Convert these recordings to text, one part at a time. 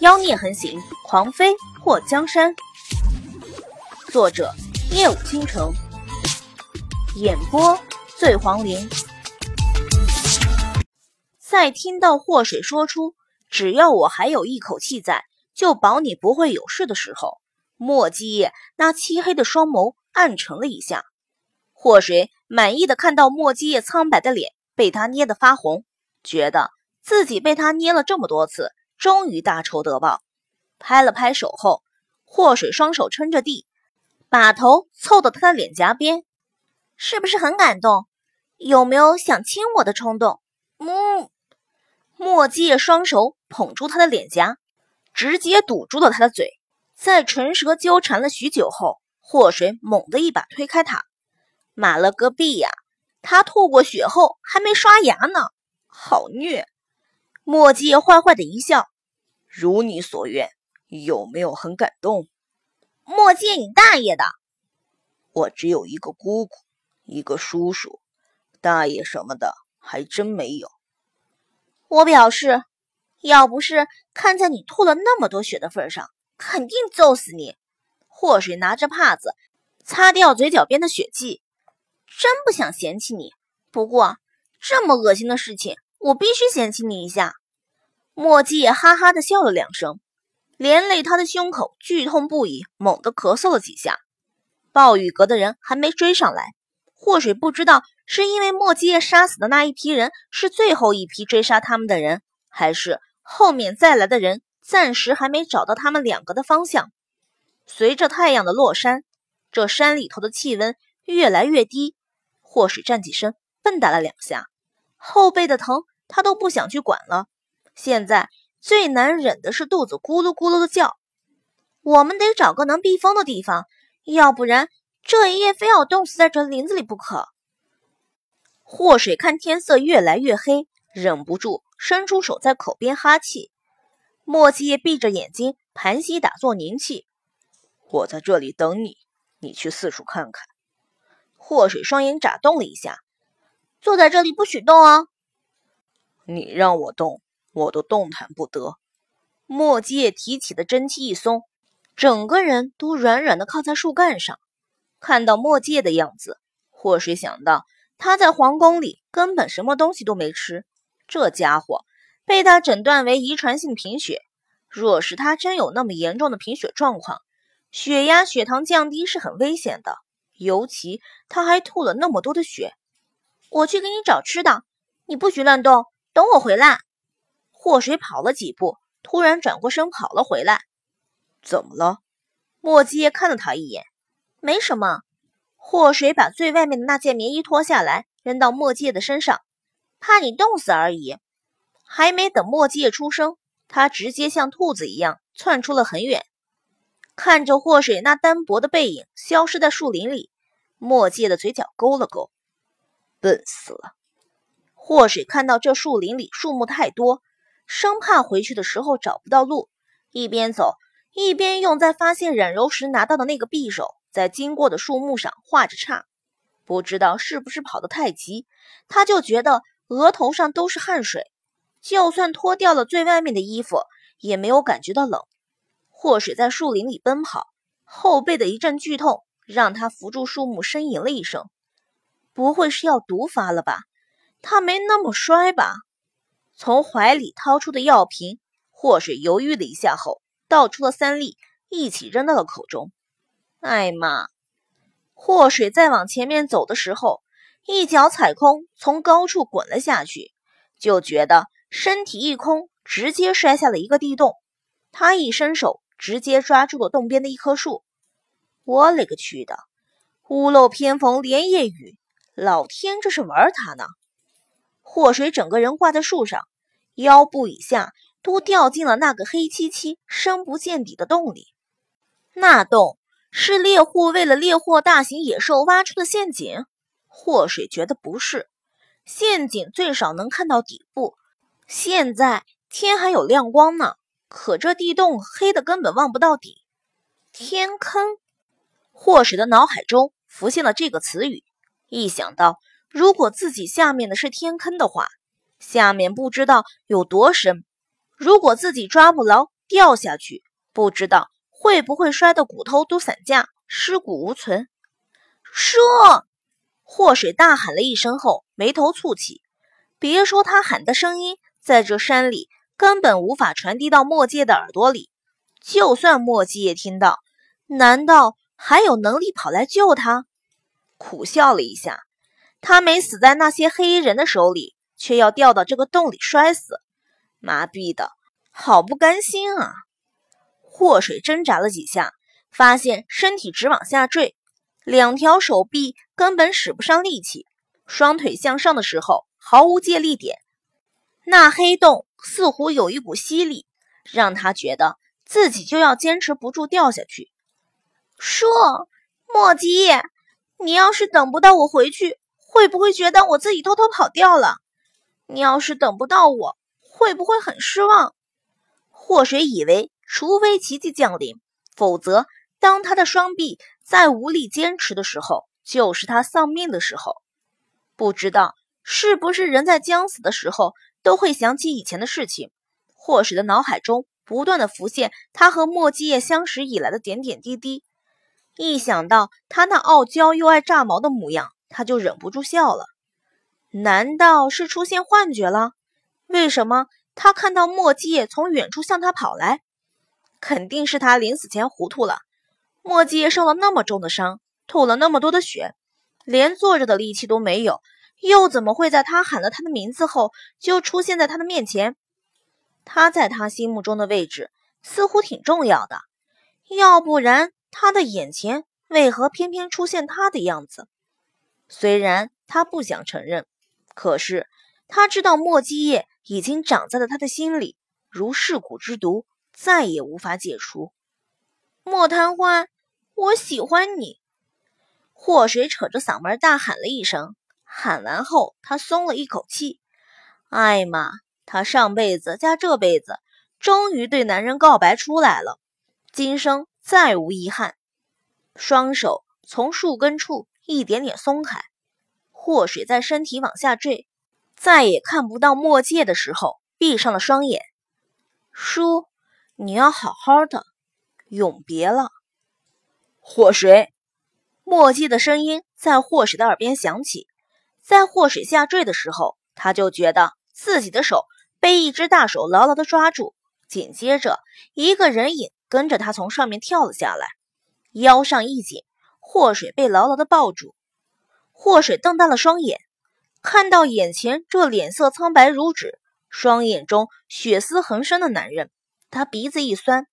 妖孽横行，狂飞破江山。作者：夜舞倾城，演播：醉黄林。在听到祸水说出“只要我还有一口气在，就保你不会有事”的时候，莫继业那漆黑的双眸暗沉了一下。祸水满意的看到莫继业苍白的脸被他捏得发红，觉得自己被他捏了这么多次，终于大仇得报。拍了拍手后，祸水双手撑着地，把头凑到他的脸颊边，是不是很感动？有没有想亲我的冲动？嗯。莫继业双手捧住他的脸颊，直接堵住了他的嘴。在唇舌纠缠了许久后，祸水猛地一把推开他。妈了个逼呀！他吐过血后还没刷牙呢，好虐！墨迹坏坏的一笑，如你所愿，有没有很感动？莫继业，你大爷的！我只有一个姑姑，一个叔叔，大爷什么的还真没有。我表示，要不是看在你吐了那么多血的份上，肯定揍死你！祸水拿着帕子擦掉嘴角边的血迹，真不想嫌弃你。不过这么恶心的事情，我必须嫌弃你一下。墨迹也哈哈的笑了两声，连累他的胸口剧痛不已，猛地咳嗽了几下。暴雨阁的人还没追上来，祸水不知道。是因为莫基业杀死的那一批人是最后一批追杀他们的人，还是后面再来的人暂时还没找到他们两个的方向？随着太阳的落山，这山里头的气温越来越低。祸水站起身，蹦跶了两下，后背的疼他都不想去管了。现在最难忍的是肚子咕噜咕噜的叫。我们得找个能避风的地方，要不然这一夜非要冻死在这林子里不可。祸水看天色越来越黑，忍不住伸出手在口边哈气。莫七夜闭着眼睛盘膝打坐凝气。我在这里等你，你去四处看看。祸水双眼眨动了一下，坐在这里不许动哦。你让我动，我都动弹不得。墨界提起的真气一松，整个人都软软的靠在树干上。看到墨界的样子，祸水想到。他在皇宫里根本什么东西都没吃，这家伙被他诊断为遗传性贫血。若是他真有那么严重的贫血状况，血压、血糖降低是很危险的。尤其他还吐了那么多的血。我去给你找吃的，你不许乱动，等我回来。祸水跑了几步，突然转过身跑了回来。怎么了？莫基看了他一眼，没什么。祸水把最外面的那件棉衣脱下来，扔到墨界的身上，怕你冻死而已。还没等墨界出声，他直接像兔子一样窜出了很远。看着祸水那单薄的背影消失在树林里，墨界的嘴角勾了勾，笨死了。祸水看到这树林里树木太多，生怕回去的时候找不到路，一边走一边用在发现冉柔时拿到的那个匕首。在经过的树木上画着叉，不知道是不是跑得太急，他就觉得额头上都是汗水，就算脱掉了最外面的衣服，也没有感觉到冷。祸水在树林里奔跑，后背的一阵剧痛让他扶住树木，呻吟了一声。不会是要毒发了吧？他没那么衰吧？从怀里掏出的药瓶，祸水犹豫了一下后，倒出了三粒，一起扔到了口中。哎妈！祸水再往前面走的时候，一脚踩空，从高处滚了下去，就觉得身体一空，直接摔下了一个地洞。他一伸手，直接抓住了洞边的一棵树。我勒个去的！屋漏偏逢连夜雨，老天这是玩他呢！祸水整个人挂在树上，腰部以下都掉进了那个黑漆漆、深不见底的洞里。那洞。是猎户为了猎获大型野兽挖出的陷阱？祸水觉得不是，陷阱最少能看到底部。现在天还有亮光呢，可这地洞黑的根本望不到底。天坑，祸水的脑海中浮现了这个词语。一想到如果自己下面的是天坑的话，下面不知道有多深。如果自己抓不牢，掉下去，不知道会不会摔得骨头都散架，尸骨无存。说，祸水大喊了一声后，眉头蹙起。别说他喊的声音在这山里根本无法传递到墨界的耳朵里，就算墨迹也听到，难道还有能力跑来救他？苦笑了一下，他没死在那些黑衣人的手里，却要掉到这个洞里摔死，麻痹的好不甘心啊！祸水挣扎了几下，发现身体直往下坠，两条手臂根本使不上力气，双腿向上的时候毫无借力点。那黑洞似乎有一股吸力，让他觉得自己就要坚持不住掉下去。说，莫吉。你要是等不到我回去，会不会觉得我自己偷偷跑掉了？你要是等不到我，会不会很失望？祸水以为，除非奇迹降临，否则当他的双臂再无力坚持的时候，就是他丧命的时候。不知道是不是人在将死的时候都会想起以前的事情？祸水的脑海中不断的浮现他和莫继业相识以来的点点滴滴。一想到他那傲娇又爱炸毛的模样，他就忍不住笑了。难道是出现幻觉了？为什么他看到墨迹从远处向他跑来？肯定是他临死前糊涂了。墨迹受了那么重的伤，吐了那么多的血，连坐着的力气都没有，又怎么会在他喊了他的名字后就出现在他的面前？他在他心目中的位置似乎挺重要的，要不然。他的眼前为何偏偏出现他的样子？虽然他不想承认，可是他知道墨迹叶已经长在了他的心里，如噬骨之毒，再也无法解除。莫贪欢，我喜欢你！祸水扯着嗓门大喊了一声。喊完后，他松了一口气。艾玛，他上辈子加这辈子，终于对男人告白出来了。今生。再无遗憾，双手从树根处一点点松开，祸水在身体往下坠，再也看不到墨界的时候，闭上了双眼。叔，你要好好的，永别了。祸水，墨界的声音在祸水的耳边响起。在祸水下坠的时候，他就觉得自己的手被一只大手牢牢的抓住，紧接着一个人影。跟着他从上面跳了下来，腰上一紧，祸水被牢牢的抱住。祸水瞪大了双眼，看到眼前这脸色苍白如纸、双眼中血丝横生的男人，他鼻子一酸。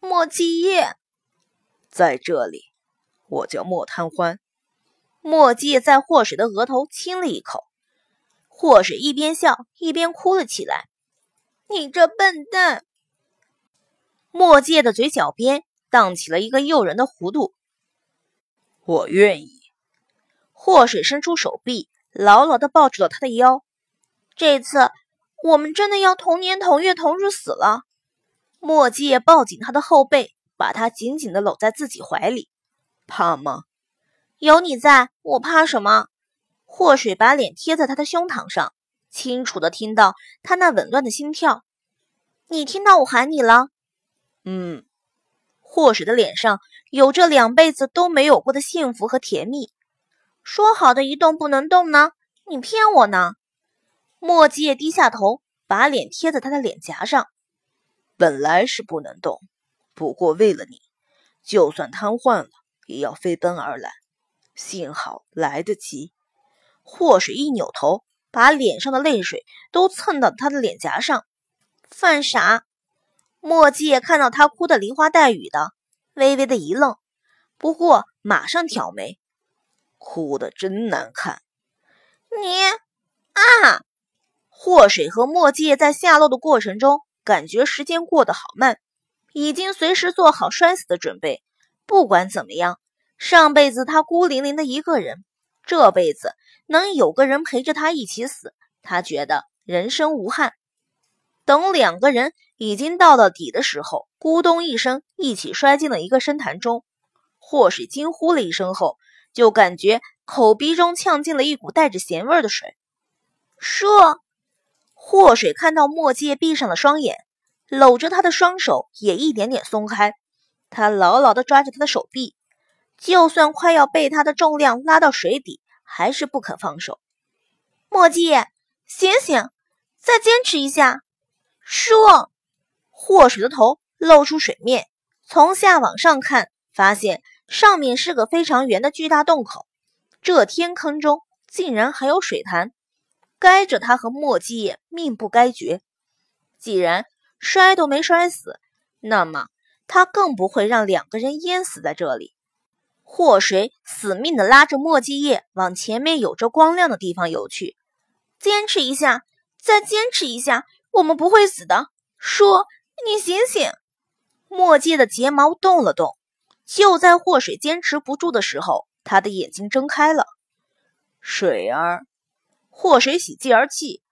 莫继业，在这里，我叫莫贪欢。莫继在祸水的额头亲了一口，祸水一边笑一边哭了起来。你这笨蛋！墨界的嘴角边荡起了一个诱人的弧度。我愿意。祸水伸出手臂，牢牢的抱住了他的腰。这次我们真的要同年同月同日死了。墨迹也抱紧他的后背，把他紧紧的搂在自己怀里。怕吗？有你在，我怕什么？祸水把脸贴在他的胸膛上，清楚的听到他那紊乱的心跳。你听到我喊你了？嗯，祸水的脸上有着两辈子都没有过的幸福和甜蜜。说好的一动不能动呢？你骗我呢？墨迹也低下头，把脸贴在他的脸颊上。本来是不能动，不过为了你，就算瘫痪了，也要飞奔而来。幸好来得及。祸水一扭头，把脸上的泪水都蹭到他的脸颊上。犯傻。墨迹也看到他哭得梨花带雨的，微微的一愣，不过马上挑眉，哭得真难看。你啊！祸水和墨迹在下落的过程中，感觉时间过得好慢，已经随时做好摔死的准备。不管怎么样，上辈子他孤零零的一个人，这辈子能有个人陪着他一起死，他觉得人生无憾。等两个人已经到了底的时候，咕咚一声，一起摔进了一个深潭中。祸水惊呼了一声后，就感觉口鼻中呛进了一股带着咸味的水。说，祸水看到墨界闭上了双眼，搂着他的双手也一点点松开。他牢牢地抓着他的手臂，就算快要被他的重量拉到水底，还是不肯放手。墨迹，醒醒，再坚持一下！叔，祸水的头露出水面，从下往上看，发现上面是个非常圆的巨大洞口。这天坑中竟然还有水潭，该着他和墨迹叶命不该绝。既然摔都没摔死，那么他更不会让两个人淹死在这里。祸水死命地拉着墨迹叶往前面有着光亮的地方游去。坚持一下，再坚持一下，我们不会死的。叔，你醒醒！墨迹的睫毛动了动。就在祸水坚持不住的时候。他的眼睛睁开了，水儿，祸水喜极而泣，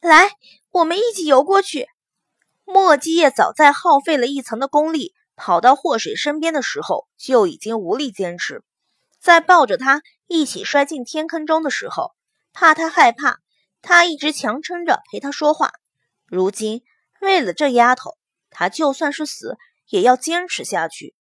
来，我们一起游过去。墨迹叶早在耗费了一层的功力，跑到祸水身边的时候，就已经无力坚持。在抱着他一起摔进天坑中的时候，怕他害怕，他一直强撑着陪他说话。如今为了这丫头，他就算是死也要坚持下去。